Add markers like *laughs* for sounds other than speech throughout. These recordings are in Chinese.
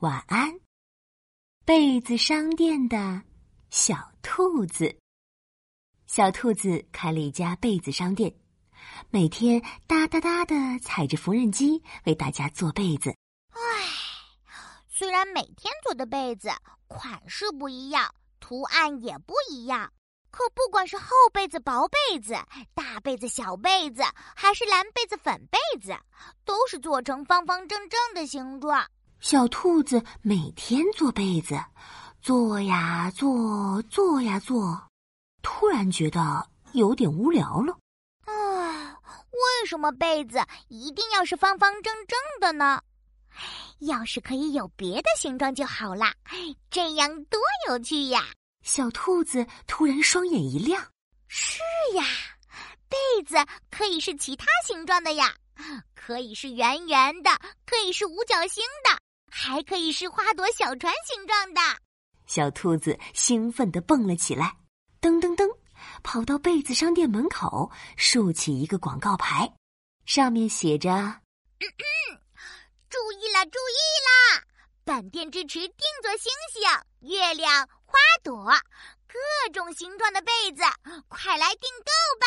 晚安。被子商店的小兔子，小兔子开了一家被子商店，每天哒哒哒的踩着缝纫机为大家做被子。唉，虽然每天做的被子款式不一样，图案也不一样，可不管是厚被子、薄被子、大被子、小被子，还是蓝被子、粉被子，都是做成方方正正的形状。小兔子每天做被子，做呀做，做呀做，突然觉得有点无聊了。啊，为什么被子一定要是方方正正的呢？要是可以有别的形状就好啦，这样多有趣呀！小兔子突然双眼一亮：“是呀，被子可以是其他形状的呀，可以是圆圆的，可以是五角星的。”还可以是花朵小船形状的，小兔子兴奋地蹦了起来，噔噔噔，跑到被子商店门口，竖起一个广告牌，上面写着：“注意啦，注意啦！本店支持定做星星、月亮、花朵，各种形状的被子，快来订购吧！”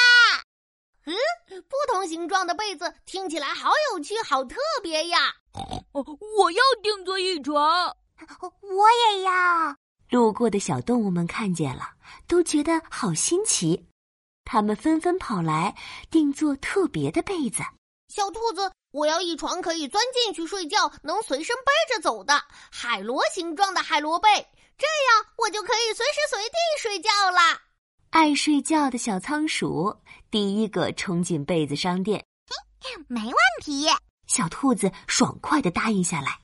嗯，不同形状的被子听起来好有趣，好特别呀！我要定做一床，我也要。路过的小动物们看见了，都觉得好新奇，他们纷纷跑来定做特别的被子。小兔子，我要一床可以钻进去睡觉，能随身背着走的海螺形状的海螺被，这样我就可以随时随地睡觉了。爱睡觉的小仓鼠第一个冲进被子商店，没问题。小兔子爽快的答应下来，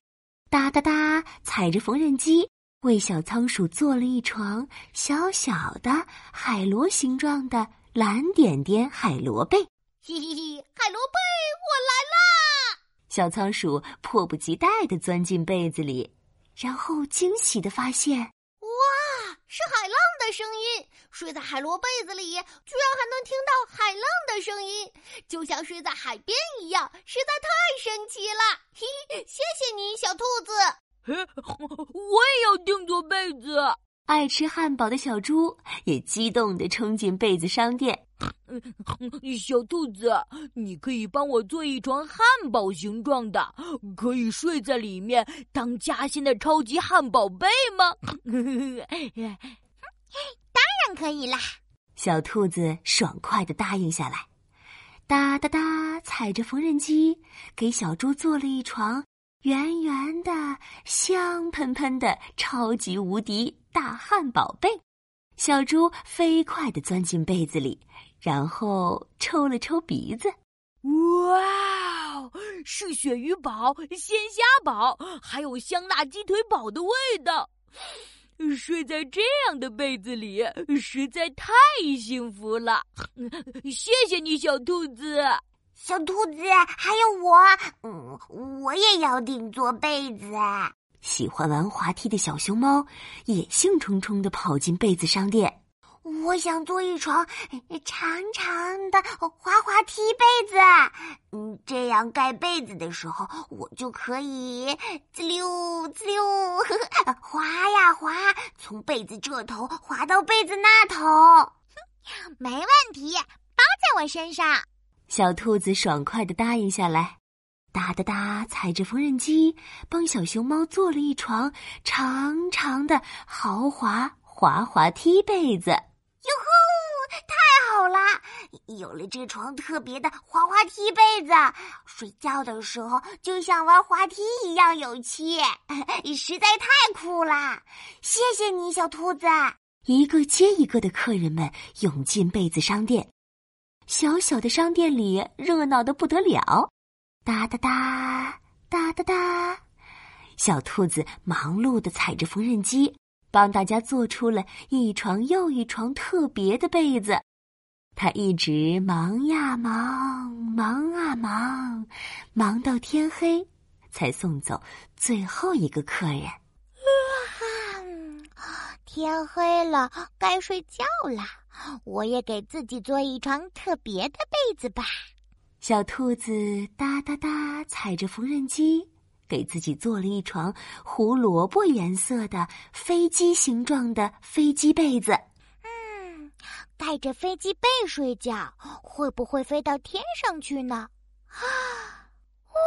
哒哒哒，踩着缝纫机为小仓鼠做了一床小小的海螺形状的蓝点点海螺被。嘿嘿嘿，海螺被，我来啦！小仓鼠迫不及待的钻进被子里，然后惊喜的发现。哇是海浪的声音，睡在海螺被子里，居然还能听到海浪的声音，就像睡在海边一样，实在太神奇了！嘿，谢谢你，小兔子。我也要定做被子。爱吃汉堡的小猪也激动地冲进被子商店。小兔子，你可以帮我做一床汉堡形状的，可以睡在里面当夹心的超级汉堡被吗？*laughs* 可以啦！小兔子爽快的答应下来，哒哒哒，踩着缝纫机给小猪做了一床圆圆的、香喷喷的超级无敌大汉堡被。小猪飞快的钻进被子里。然后抽了抽鼻子，哇哦，是鳕鱼堡、鲜虾堡，还有香辣鸡腿堡的味道。睡在这样的被子里实在太幸福了。*laughs* 谢谢你，小兔子。小兔子，还有我，嗯，我也要定做被子。喜欢玩滑梯的小熊猫也兴冲冲的跑进被子商店。我想做一床长长的滑滑梯被子，嗯，这样盖被子的时候，我就可以滋溜滋溜 *laughs* 滑呀滑，从被子这头滑到被子那头。没问题，包在我身上。小兔子爽快的答应下来，哒哒哒，踩着缝纫机帮小熊猫做了一床长长的豪华滑滑梯被子。哟呼！太好啦！有了这床特别的滑滑梯被子，睡觉的时候就像玩滑梯一样有趣，*laughs* 实在太酷啦！谢谢你，小兔子。一个接一个的客人们涌进被子商店，小小的商店里热闹的不得了。哒哒哒哒哒哒，小兔子忙碌的踩着缝纫机。帮大家做出了一床又一床特别的被子，他一直忙呀忙，忙啊忙，忙到天黑，才送走最后一个客人。天黑了，该睡觉啦！我也给自己做一床特别的被子吧。小兔子哒哒哒踩着缝纫机，给给自己做了一床胡萝卜颜色的飞机形状的飞机被子。带，着飞机被睡觉，会不会飞到天上去呢？啊！*gasps* 哇，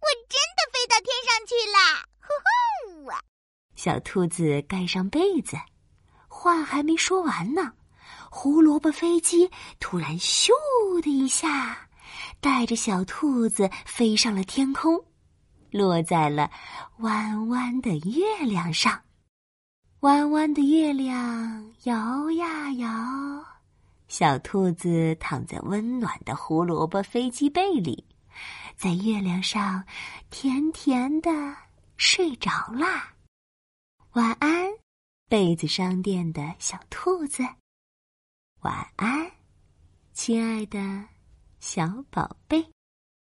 我真的飞到天上去了！呼呼！小兔子盖上被子，话还没说完呢，胡萝卜飞机突然咻的一下。带着小兔子飞上了天空，落在了弯弯的月亮上。弯弯的月亮摇呀摇，小兔子躺在温暖的胡萝卜飞机被里，在月亮上甜甜的睡着啦。晚安，被子商店的小兔子。晚安，亲爱的。小宝贝。